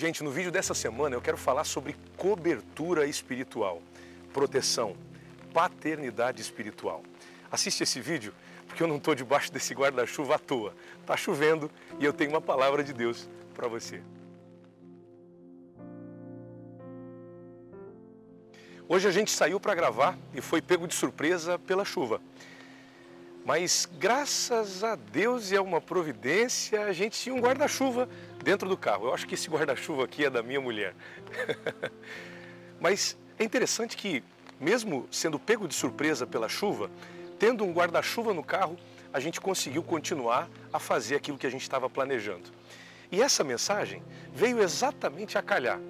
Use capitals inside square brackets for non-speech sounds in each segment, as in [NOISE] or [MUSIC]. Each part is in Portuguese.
Gente, no vídeo dessa semana eu quero falar sobre cobertura espiritual, proteção, paternidade espiritual. Assiste esse vídeo porque eu não estou debaixo desse guarda-chuva à toa. Está chovendo e eu tenho uma palavra de Deus para você. Hoje a gente saiu para gravar e foi pego de surpresa pela chuva. Mas graças a Deus e a uma providência, a gente tinha um guarda-chuva dentro do carro. Eu acho que esse guarda-chuva aqui é da minha mulher. [LAUGHS] Mas é interessante que, mesmo sendo pego de surpresa pela chuva, tendo um guarda-chuva no carro, a gente conseguiu continuar a fazer aquilo que a gente estava planejando. E essa mensagem veio exatamente a calhar.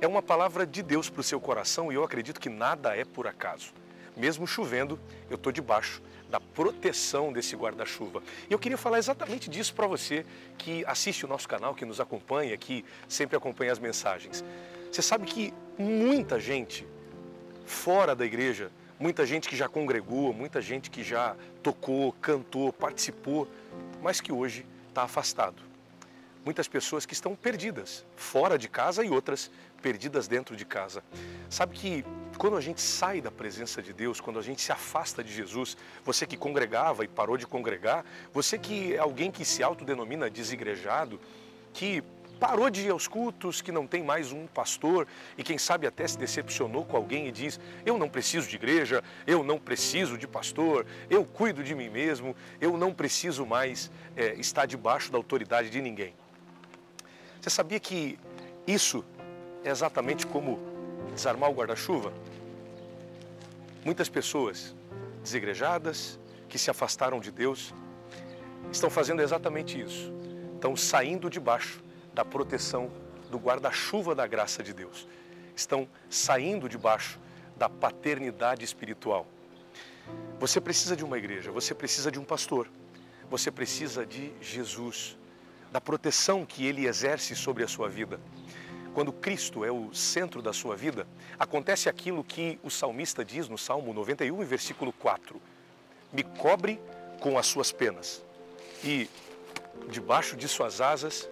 É uma palavra de Deus para o seu coração e eu acredito que nada é por acaso. Mesmo chovendo, eu estou debaixo da proteção desse guarda-chuva. E eu queria falar exatamente disso para você que assiste o nosso canal, que nos acompanha, que sempre acompanha as mensagens. Você sabe que muita gente fora da igreja, muita gente que já congregou, muita gente que já tocou, cantou, participou, mas que hoje está afastado. Muitas pessoas que estão perdidas, fora de casa e outras perdidas dentro de casa. Sabe que quando a gente sai da presença de Deus, quando a gente se afasta de Jesus, você que congregava e parou de congregar, você que é alguém que se autodenomina desigrejado, que parou de ir aos cultos, que não tem mais um pastor e quem sabe até se decepcionou com alguém e diz: Eu não preciso de igreja, eu não preciso de pastor, eu cuido de mim mesmo, eu não preciso mais é, estar debaixo da autoridade de ninguém. Você sabia que isso é exatamente como desarmar o guarda-chuva? Muitas pessoas desigrejadas, que se afastaram de Deus, estão fazendo exatamente isso. Estão saindo debaixo da proteção do guarda-chuva da graça de Deus. Estão saindo debaixo da paternidade espiritual. Você precisa de uma igreja, você precisa de um pastor, você precisa de Jesus, da proteção que ele exerce sobre a sua vida. Quando Cristo é o centro da sua vida, acontece aquilo que o salmista diz no Salmo 91, versículo 4: Me cobre com as suas penas, e debaixo de suas asas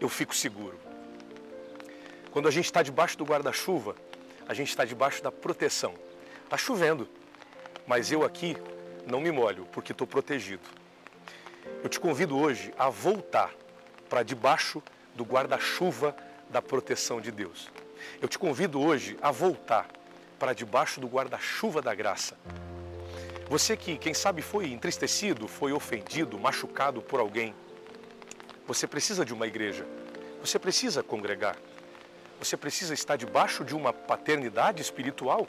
eu fico seguro. Quando a gente está debaixo do guarda-chuva, a gente está debaixo da proteção. Está chovendo, mas eu aqui não me molho porque estou protegido. Eu te convido hoje a voltar para debaixo do guarda-chuva da proteção de Deus. Eu te convido hoje a voltar para debaixo do guarda-chuva da graça. Você que, quem sabe, foi entristecido, foi ofendido, machucado por alguém, você precisa de uma igreja, você precisa congregar, você precisa estar debaixo de uma paternidade espiritual.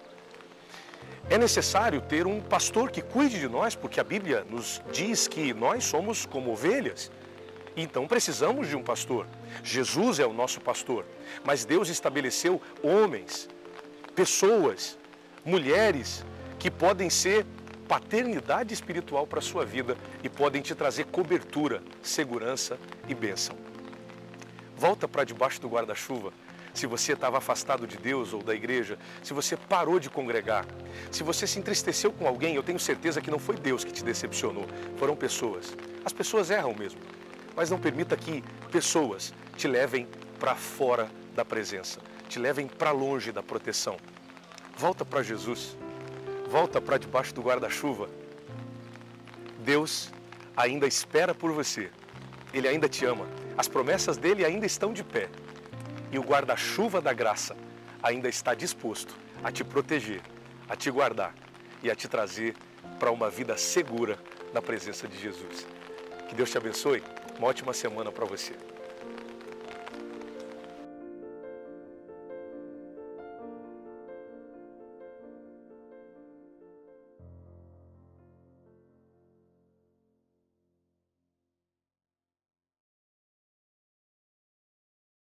É necessário ter um pastor que cuide de nós, porque a Bíblia nos diz que nós somos como ovelhas. Então precisamos de um pastor. Jesus é o nosso pastor, mas Deus estabeleceu homens, pessoas, mulheres que podem ser paternidade espiritual para a sua vida e podem te trazer cobertura, segurança e bênção. Volta para debaixo do guarda-chuva. Se você estava afastado de Deus ou da igreja, se você parou de congregar, se você se entristeceu com alguém, eu tenho certeza que não foi Deus que te decepcionou, foram pessoas. As pessoas erram mesmo mas não permita que pessoas te levem para fora da presença, te levem para longe da proteção. Volta para Jesus, volta para debaixo do guarda-chuva. Deus ainda espera por você, Ele ainda te ama, as promessas dele ainda estão de pé e o guarda-chuva da graça ainda está disposto a te proteger, a te guardar e a te trazer para uma vida segura na presença de Jesus. Que Deus te abençoe. Uma ótima semana para você.